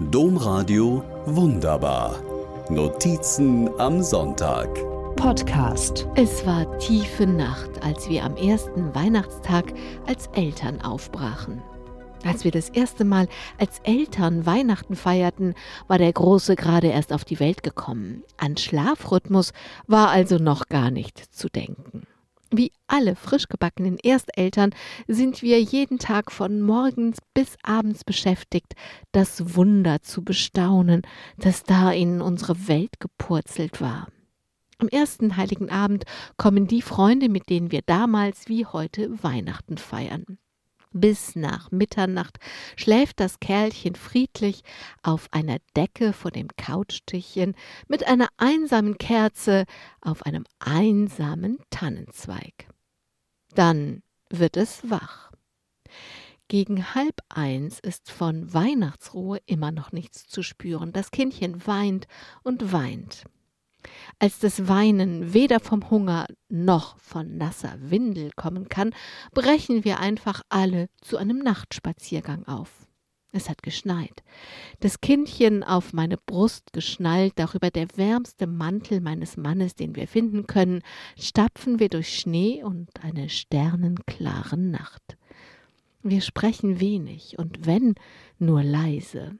Domradio Wunderbar. Notizen am Sonntag. Podcast. Es war tiefe Nacht, als wir am ersten Weihnachtstag als Eltern aufbrachen. Als wir das erste Mal als Eltern Weihnachten feierten, war der Große gerade erst auf die Welt gekommen. An Schlafrhythmus war also noch gar nicht zu denken. Wie alle frisch gebackenen Ersteltern sind wir jeden Tag von morgens bis abends beschäftigt, das Wunder zu bestaunen, das da in unsere Welt gepurzelt war. Am ersten heiligen Abend kommen die Freunde, mit denen wir damals wie heute Weihnachten feiern. Bis nach Mitternacht schläft das Kerlchen friedlich auf einer Decke vor dem Couchtischchen mit einer einsamen Kerze auf einem einsamen Tannenzweig. Dann wird es wach. Gegen halb eins ist von Weihnachtsruhe immer noch nichts zu spüren. Das Kindchen weint und weint. Als das Weinen weder vom Hunger noch von nasser Windel kommen kann, brechen wir einfach alle zu einem Nachtspaziergang auf. Es hat geschneit. Das Kindchen auf meine Brust geschnallt, darüber der wärmste Mantel meines Mannes, den wir finden können, stapfen wir durch Schnee und eine sternenklare Nacht. Wir sprechen wenig und wenn nur leise.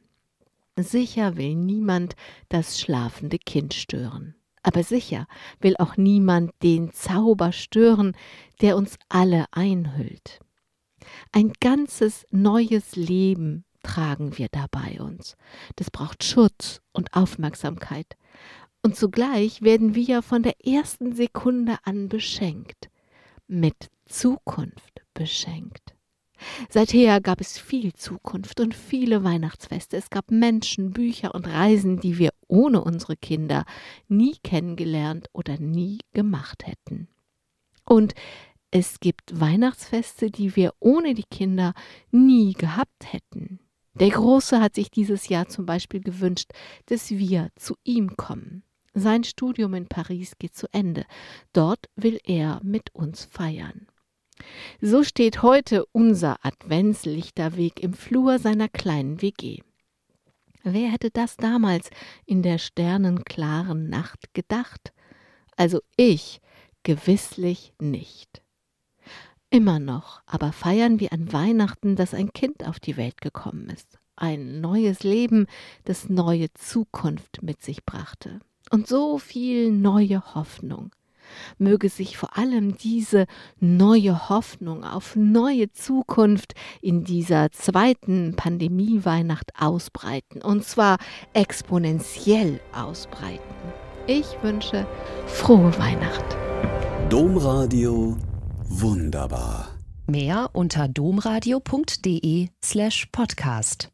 Sicher will niemand das schlafende Kind stören. Aber sicher will auch niemand den Zauber stören, der uns alle einhüllt. Ein ganzes neues Leben tragen wir da bei uns. Das braucht Schutz und Aufmerksamkeit. Und zugleich werden wir von der ersten Sekunde an beschenkt, mit Zukunft beschenkt. Seither gab es viel Zukunft und viele Weihnachtsfeste. Es gab Menschen, Bücher und Reisen, die wir ohne unsere Kinder nie kennengelernt oder nie gemacht hätten. Und es gibt Weihnachtsfeste, die wir ohne die Kinder nie gehabt hätten. Der Große hat sich dieses Jahr zum Beispiel gewünscht, dass wir zu ihm kommen. Sein Studium in Paris geht zu Ende. Dort will er mit uns feiern. So steht heute unser Adventslichterweg im Flur seiner kleinen WG. Wer hätte das damals in der sternenklaren Nacht gedacht? Also ich gewisslich nicht. Immer noch aber feiern wir an Weihnachten, dass ein Kind auf die Welt gekommen ist. Ein neues Leben, das neue Zukunft mit sich brachte. Und so viel neue Hoffnung möge sich vor allem diese neue Hoffnung auf neue Zukunft in dieser zweiten Pandemie-Weihnacht ausbreiten, und zwar exponentiell ausbreiten. Ich wünsche frohe Weihnacht. Domradio wunderbar. Mehr unter domradio.de slash podcast.